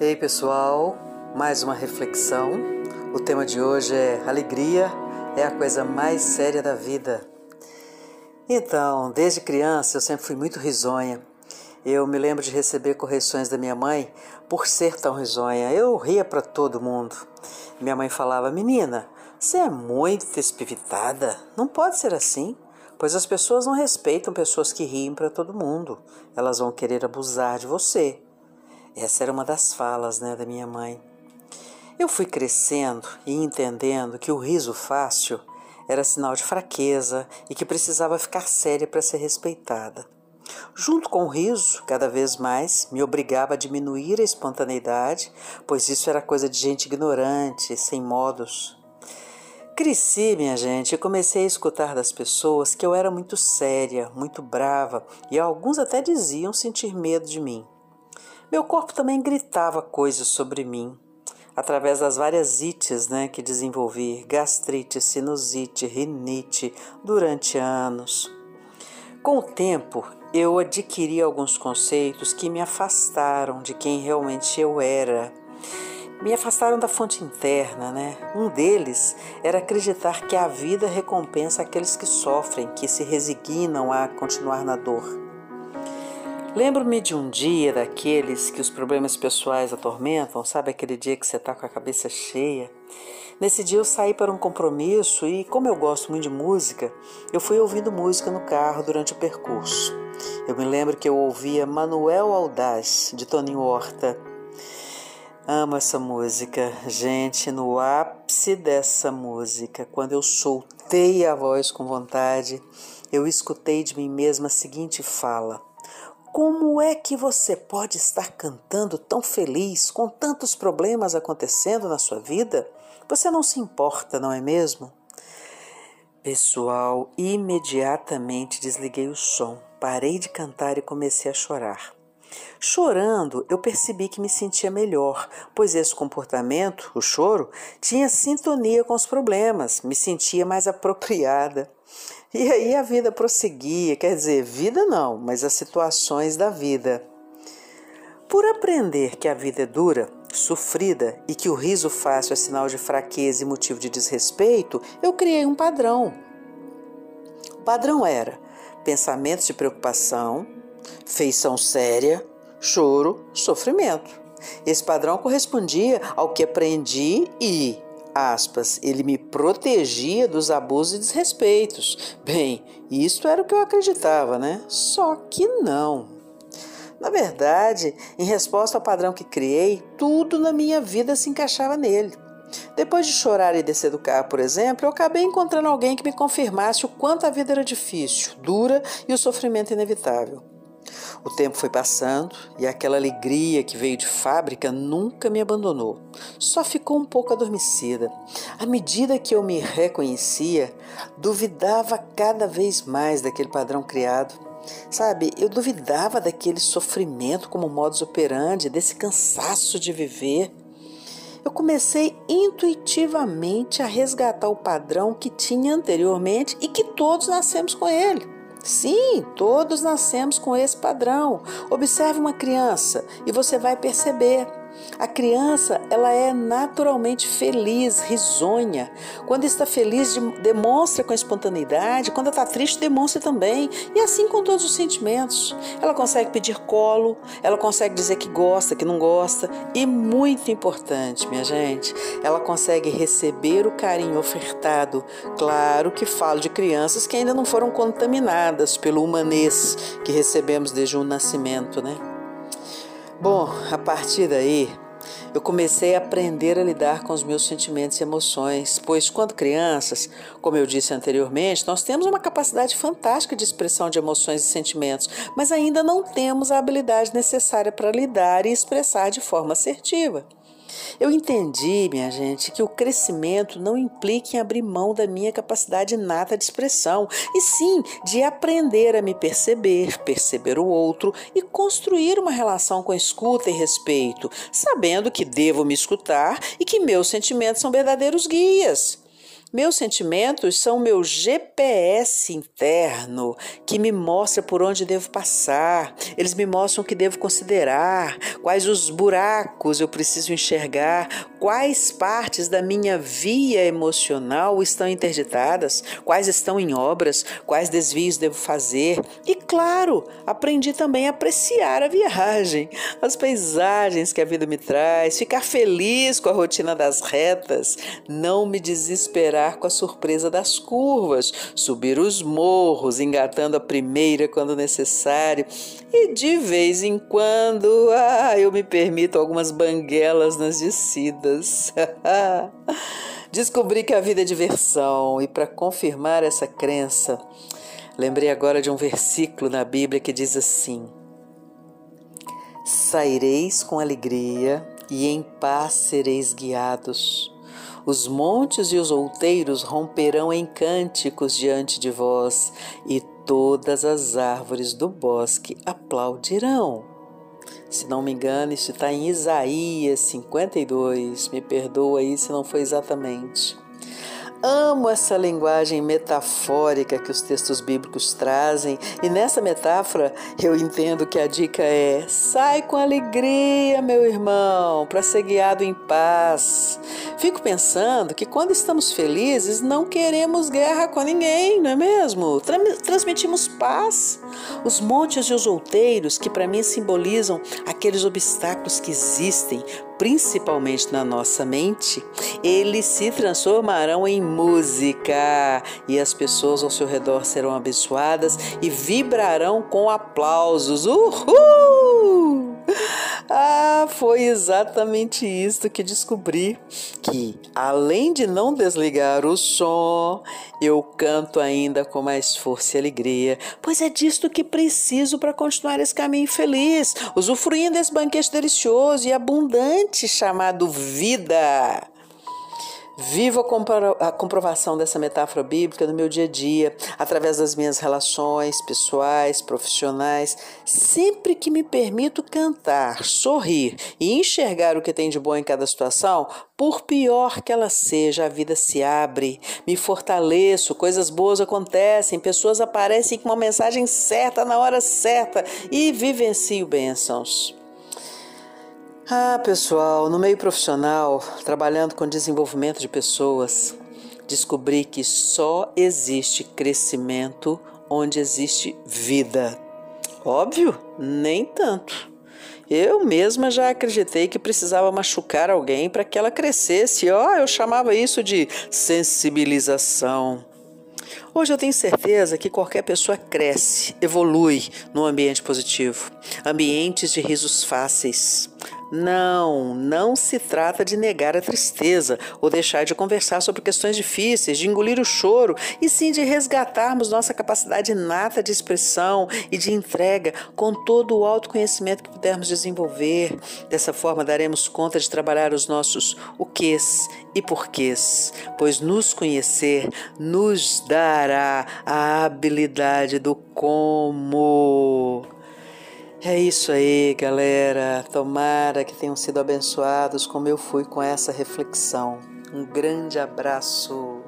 Ei pessoal, mais uma reflexão. O tema de hoje é alegria é a coisa mais séria da vida. Então, desde criança eu sempre fui muito risonha. Eu me lembro de receber correções da minha mãe por ser tão risonha. Eu ria para todo mundo. Minha mãe falava: Menina, você é muito espivitada. Não pode ser assim, pois as pessoas não respeitam pessoas que riem para todo mundo. Elas vão querer abusar de você. Essa era uma das falas né, da minha mãe. Eu fui crescendo e entendendo que o riso fácil era sinal de fraqueza e que precisava ficar séria para ser respeitada. Junto com o riso, cada vez mais, me obrigava a diminuir a espontaneidade, pois isso era coisa de gente ignorante, sem modos. Cresci, minha gente, e comecei a escutar das pessoas que eu era muito séria, muito brava, e alguns até diziam sentir medo de mim. Meu corpo também gritava coisas sobre mim, através das várias ites né, que desenvolvi gastrite, sinusite, rinite durante anos. Com o tempo, eu adquiri alguns conceitos que me afastaram de quem realmente eu era. Me afastaram da fonte interna, né? Um deles era acreditar que a vida recompensa aqueles que sofrem, que se resignam a continuar na dor. Lembro-me de um dia daqueles que os problemas pessoais atormentam, sabe aquele dia que você está com a cabeça cheia? Nesse dia eu saí para um compromisso e, como eu gosto muito de música, eu fui ouvindo música no carro durante o percurso. Eu me lembro que eu ouvia Manuel Aldaz, de Toninho Horta. Amo essa música. Gente, no ápice dessa música, quando eu soltei a voz com vontade, eu escutei de mim mesma a seguinte fala: como é que você pode estar cantando tão feliz com tantos problemas acontecendo na sua vida? Você não se importa, não é mesmo? Pessoal, imediatamente desliguei o som, parei de cantar e comecei a chorar. Chorando, eu percebi que me sentia melhor, pois esse comportamento, o choro, tinha sintonia com os problemas, me sentia mais apropriada. E aí a vida prosseguia, quer dizer, vida não, mas as situações da vida. Por aprender que a vida é dura, sofrida e que o riso fácil é sinal de fraqueza e motivo de desrespeito, eu criei um padrão. O padrão era pensamentos de preocupação, feição séria, choro, sofrimento. Esse padrão correspondia ao que aprendi e aspas, ele me protegia dos abusos e desrespeitos. Bem, isso era o que eu acreditava, né? Só que não. Na verdade, em resposta ao padrão que criei, tudo na minha vida se encaixava nele. Depois de chorar e descer do carro, por exemplo, eu acabei encontrando alguém que me confirmasse o quanto a vida era difícil, dura e o sofrimento inevitável. O tempo foi passando e aquela alegria que veio de fábrica nunca me abandonou. Só ficou um pouco adormecida. À medida que eu me reconhecia, duvidava cada vez mais daquele padrão criado. Sabe, eu duvidava daquele sofrimento como modus operandi, desse cansaço de viver. Eu comecei intuitivamente a resgatar o padrão que tinha anteriormente e que todos nascemos com ele. Sim, todos nascemos com esse padrão. Observe uma criança e você vai perceber. A criança, ela é naturalmente feliz, risonha. Quando está feliz, demonstra com espontaneidade. Quando está triste, demonstra também. E assim com todos os sentimentos. Ela consegue pedir colo, ela consegue dizer que gosta, que não gosta. E muito importante, minha gente, ela consegue receber o carinho ofertado. Claro que falo de crianças que ainda não foram contaminadas pelo humanês que recebemos desde o nascimento, né? Bom, a partir daí, eu comecei a aprender a lidar com os meus sentimentos e emoções, pois quando crianças, como eu disse anteriormente, nós temos uma capacidade fantástica de expressão de emoções e sentimentos, mas ainda não temos a habilidade necessária para lidar e expressar de forma assertiva. Eu entendi, minha gente, que o crescimento não implica em abrir mão da minha capacidade inata de expressão, e sim de aprender a me perceber, perceber o outro e construir uma relação com escuta e respeito, sabendo que devo me escutar e que meus sentimentos são verdadeiros guias. Meus sentimentos são meu GPS interno que me mostra por onde devo passar. Eles me mostram o que devo considerar, quais os buracos eu preciso enxergar, quais partes da minha via emocional estão interditadas, quais estão em obras, quais desvios devo fazer. E claro, aprendi também a apreciar a viagem, as paisagens que a vida me traz, ficar feliz com a rotina das retas, não me desesperar com a surpresa das curvas, subir os morros, engatando a primeira quando necessário, e de vez em quando, ah, eu me permito algumas banguelas nas descidas. Descobri que a vida é diversão, e para confirmar essa crença, lembrei agora de um versículo na Bíblia que diz assim: Saireis com alegria e em paz sereis guiados. Os montes e os outeiros romperão em cânticos diante de vós, e todas as árvores do bosque aplaudirão. Se não me engano, isso está em Isaías 52. Me perdoa aí se não foi exatamente. Amo essa linguagem metafórica que os textos bíblicos trazem, e nessa metáfora eu entendo que a dica é: sai com alegria, meu irmão, para ser guiado em paz. Fico pensando que quando estamos felizes, não queremos guerra com ninguém, não é mesmo? Transmitimos paz. Os montes e os outeiros, que para mim simbolizam aqueles obstáculos que existem, principalmente na nossa mente, eles se transformarão em música e as pessoas ao seu redor serão abençoadas e vibrarão com aplausos. Uhul! Ah, foi exatamente isso que descobri: que além de não desligar o som, eu canto ainda com mais força e alegria, pois é disto que preciso para continuar esse caminho feliz, usufruindo desse banquete delicioso e abundante chamado vida. Vivo a comprovação dessa metáfora bíblica no meu dia a dia, através das minhas relações pessoais, profissionais. Sempre que me permito cantar, sorrir e enxergar o que tem de bom em cada situação, por pior que ela seja, a vida se abre, me fortaleço, coisas boas acontecem, pessoas aparecem com uma mensagem certa na hora certa e vivencio bênçãos. Ah, pessoal, no meio profissional, trabalhando com desenvolvimento de pessoas, descobri que só existe crescimento onde existe vida. Óbvio, nem tanto. Eu mesma já acreditei que precisava machucar alguém para que ela crescesse. Ó, oh, eu chamava isso de sensibilização. Hoje eu tenho certeza que qualquer pessoa cresce, evolui num ambiente positivo. Ambientes de risos fáceis, não, não se trata de negar a tristeza ou deixar de conversar sobre questões difíceis, de engolir o choro, e sim de resgatarmos nossa capacidade inata de expressão e de entrega com todo o autoconhecimento que pudermos desenvolver. Dessa forma, daremos conta de trabalhar os nossos o quês e porquês, pois nos conhecer nos dará a habilidade do como. É isso aí, galera. Tomara que tenham sido abençoados como eu fui com essa reflexão. Um grande abraço.